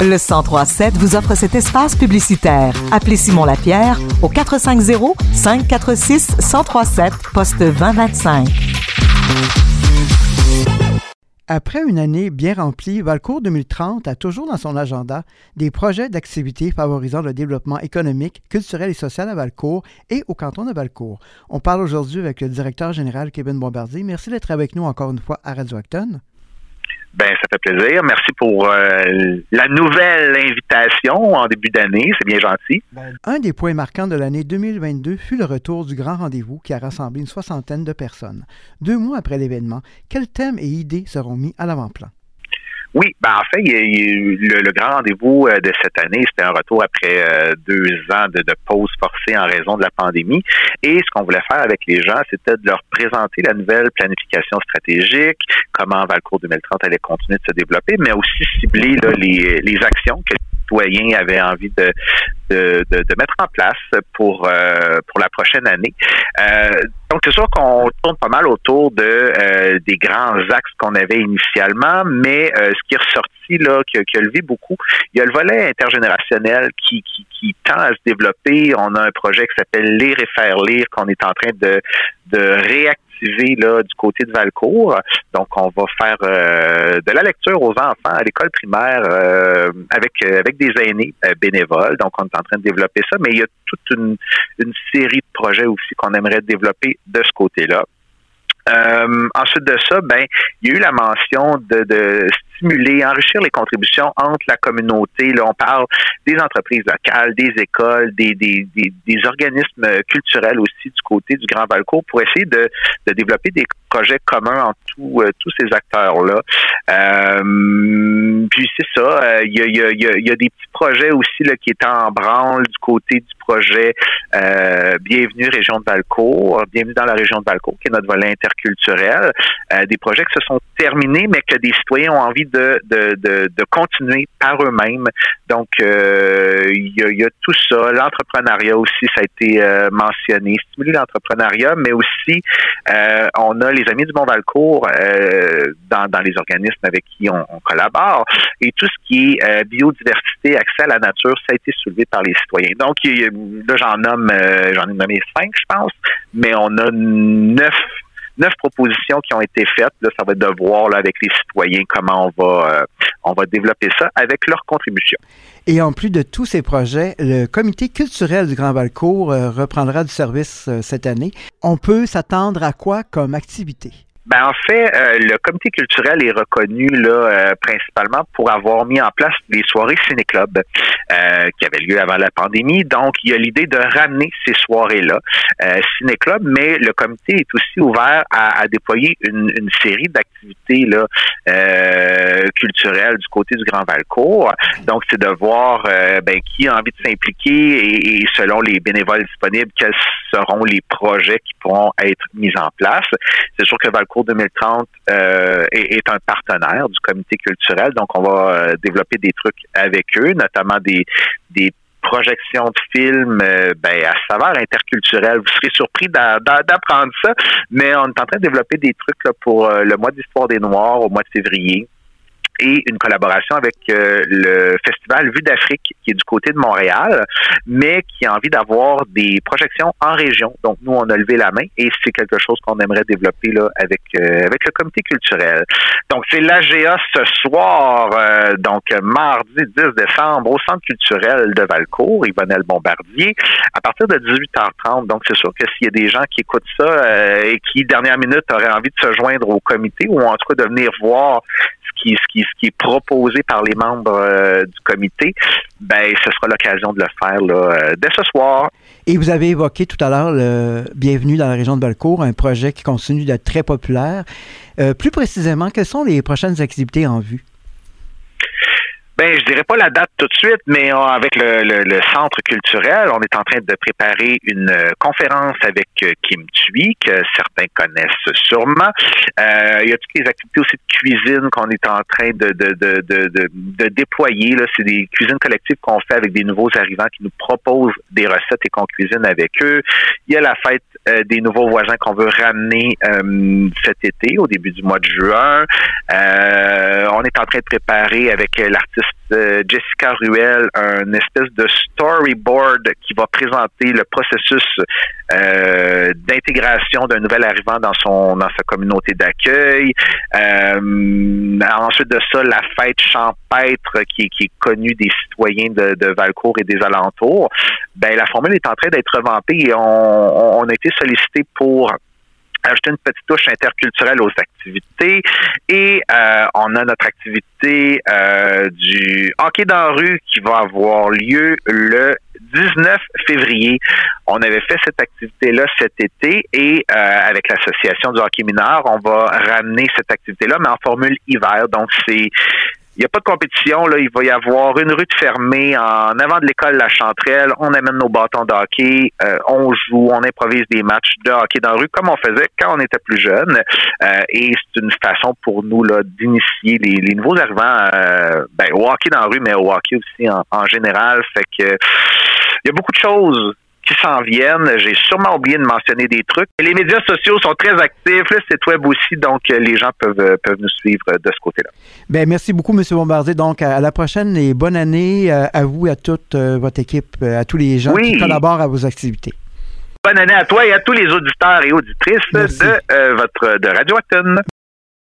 Le 1037 vous offre cet espace publicitaire. Appelez Simon Lapierre au 450 546 1037 poste 2025. Après une année bien remplie, Valcourt 2030 a toujours dans son agenda des projets d'activités favorisant le développement économique, culturel et social à Valcourt et au canton de Valcourt. On parle aujourd'hui avec le directeur général Kevin Bombardier. Merci d'être avec nous encore une fois à Radio Acton. Ben, ça fait plaisir. Merci pour euh, la nouvelle invitation en début d'année. C'est bien gentil. Ben, un des points marquants de l'année 2022 fut le retour du grand rendez-vous qui a rassemblé une soixantaine de personnes. Deux mois après l'événement, quels thèmes et idées seront mis à l'avant-plan? Oui, ben en fait, le, grand rendez-vous euh, de cette année, c'était un retour après euh, deux ans de, pause forcée en raison de la pandémie. Et ce qu'on voulait faire avec les gens, c'était de leur présenter la nouvelle planification stratégique, comment Valcourt 2030 allait continuer de se développer, mais aussi cibler les, les actions que les citoyens avaient envie de, de, de, mettre en place pour euh, pour la prochaine année. Euh, donc c'est sûr qu'on tourne pas mal autour de euh, des grands axes qu'on avait initialement, mais ce qui est ressorti là, qui, a levé beaucoup, il y a le volet intergénérationnel qui, tend à se développer. On a un projet qui s'appelle Lire et faire lire qu'on est en train de de réactiver là, du côté de Valcourt. Donc, on va faire euh, de la lecture aux enfants à l'école primaire euh, avec euh, avec des aînés bénévoles. Donc, on est en train de développer ça, mais il y a toute une, une série de projets aussi qu'on aimerait développer de ce côté-là. ensuite de ça, ben, il y a eu la mention de stimuler, enrichir les contributions entre la communauté. Là, on parle des entreprises locales, des écoles, des, des, des, organismes culturels aussi du côté du Grand Valcourt pour essayer de, de développer des projets communs entre tous euh, ces acteurs-là. Euh, puis c'est ça, euh, il y, a, y, a, y, a, des petits projets aussi là, qui étaient en branle du côté du projet Bienvenue Région de Valcourt, Bienvenue dans la région de Valcourt, qui est notre volet interculturel. des projets qui se sont terminés, mais que des citoyens ont envie de, de, de, de continuer par eux-mêmes. Donc, euh, il y, a, y, a, tout ça. L'entrepreneuriat aussi, ça a été euh, mentionné. Stimuler l'entrepreneuriat, mais aussi, euh, on a les Amis du Mont Valcourt dans, dans les organismes avec qui on, collabore. Et tout ce qui est biodiversité, accès à la nature, ça a été soulevé par les citoyens. Donc, là, j'en nomme, j'en ai nommé cinq, je pense, mais on a neuf neuf propositions qui ont été faites. Ça va être de voir là, avec les citoyens comment on va, euh, on va développer ça avec leur contribution. Et en plus de tous ces projets, le comité culturel du Grand Valcourt euh, reprendra du service euh, cette année. On peut s'attendre à quoi comme activité? Ben en fait, euh, le comité culturel est reconnu là euh, principalement pour avoir mis en place des soirées ciné-club euh, qui avaient lieu avant la pandémie. Donc, il y a l'idée de ramener ces soirées-là euh, ciné-club, mais le comité est aussi ouvert à, à déployer une, une série d'activités là culturelles du côté du Grand Valcourt. Donc, c'est de voir ben, qui a envie de s'impliquer et, selon les bénévoles disponibles, quels seront les projets qui pourront être mis en place. C'est sûr que Valcourt 2030 euh, est, un partenaire du comité culturel, donc on va euh, développer des trucs avec eux, notamment des, des projections de films euh, ben, à saveur interculturelle. Vous serez surpris d'apprendre ça, mais on est en train de développer des trucs pour le mois d'histoire des Noirs au mois de février et une collaboration avec euh, le festival Vue d'Afrique qui est du côté de Montréal, mais qui a envie d'avoir des projections en région. Donc nous on a levé la main et c'est quelque chose qu'on aimerait développer là avec euh, avec le comité culturel. Donc c'est l'AGA ce soir euh, donc mardi 10 décembre au centre culturel de Valcourt, Yvonnel Bombardier à partir de 18h30. Donc c'est sûr que s'il y a des gens qui écoutent ça et qui dernière minute auraient envie de se joindre au comité ou en tout cas de venir voir ce, qui, est proposé par les membres euh, du comité, ben ce sera l'occasion de le faire là, euh, dès ce soir. Et vous avez évoqué tout à l'heure le Bienvenue dans la région de Belcourt, un projet qui continue d'être très populaire. Euh, plus précisément, quelles sont les prochaines activités en vue? Ben, je dirais pas la date tout de suite, mais euh, avec le, le, centre culturel, on est en train de préparer une euh, conférence avec euh, Kim Thuy, que certains connaissent sûrement. Euh, il y a toutes les activités aussi de cuisine qu'on est en train de, de, de, de, de déployer. Là, c'est des cuisines collectives qu'on fait avec des nouveaux arrivants qui nous proposent des recettes et qu'on cuisine avec eux. Il y a la fête des nouveaux voisins qu'on veut ramener cet été, au début du mois de juin. on est en train de préparer avec l'artiste Jessica Ruel un espèce de storyboard qui va présenter le processus d'intégration d'un nouvel arrivant dans son sa communauté d'accueil. ensuite de ça, la fête champêtre qui, est connue des citoyens de, Valcourt et des alentours. Ben la formule est en train d'être revampée et on a été sollicité pour ajouter une petite touche interculturelle aux activités et euh, on a notre activité euh, du hockey dans rue qui va avoir lieu le 19 février. On avait fait cette activité-là cet été et euh, avec l'association du hockey mineur, on va ramener cette activité-là, mais en formule hiver. Donc c'est il n'y a pas de compétition. Là. Il va y avoir une rue de fermée en avant de l'école La Chanterelle. On amène nos bâtons de hockey. Euh, on joue, on improvise des matchs de hockey dans la rue comme on faisait quand on était plus jeune. Euh, et c'est une façon pour nous là, d'initier les, nouveaux arrivants euh, ben, au hockey dans la rue, mais au hockey aussi en, en général. Fait que il y a beaucoup de choses qui s'en viennent. J'ai sûrement oublié de mentionner des trucs. les médias sociaux sont très actifs, le site web aussi, donc euh, les gens peuvent, euh, peuvent nous suivre euh, de ce côté-là. Bien, merci beaucoup, M. Bombardier. Donc, à la prochaine et bonne année à vous, à toute votre équipe, à tous les gens qui collaborent à vos activités. Bonne année à toi et à tous les auditeurs et auditrices de, votre, de Radio Acton.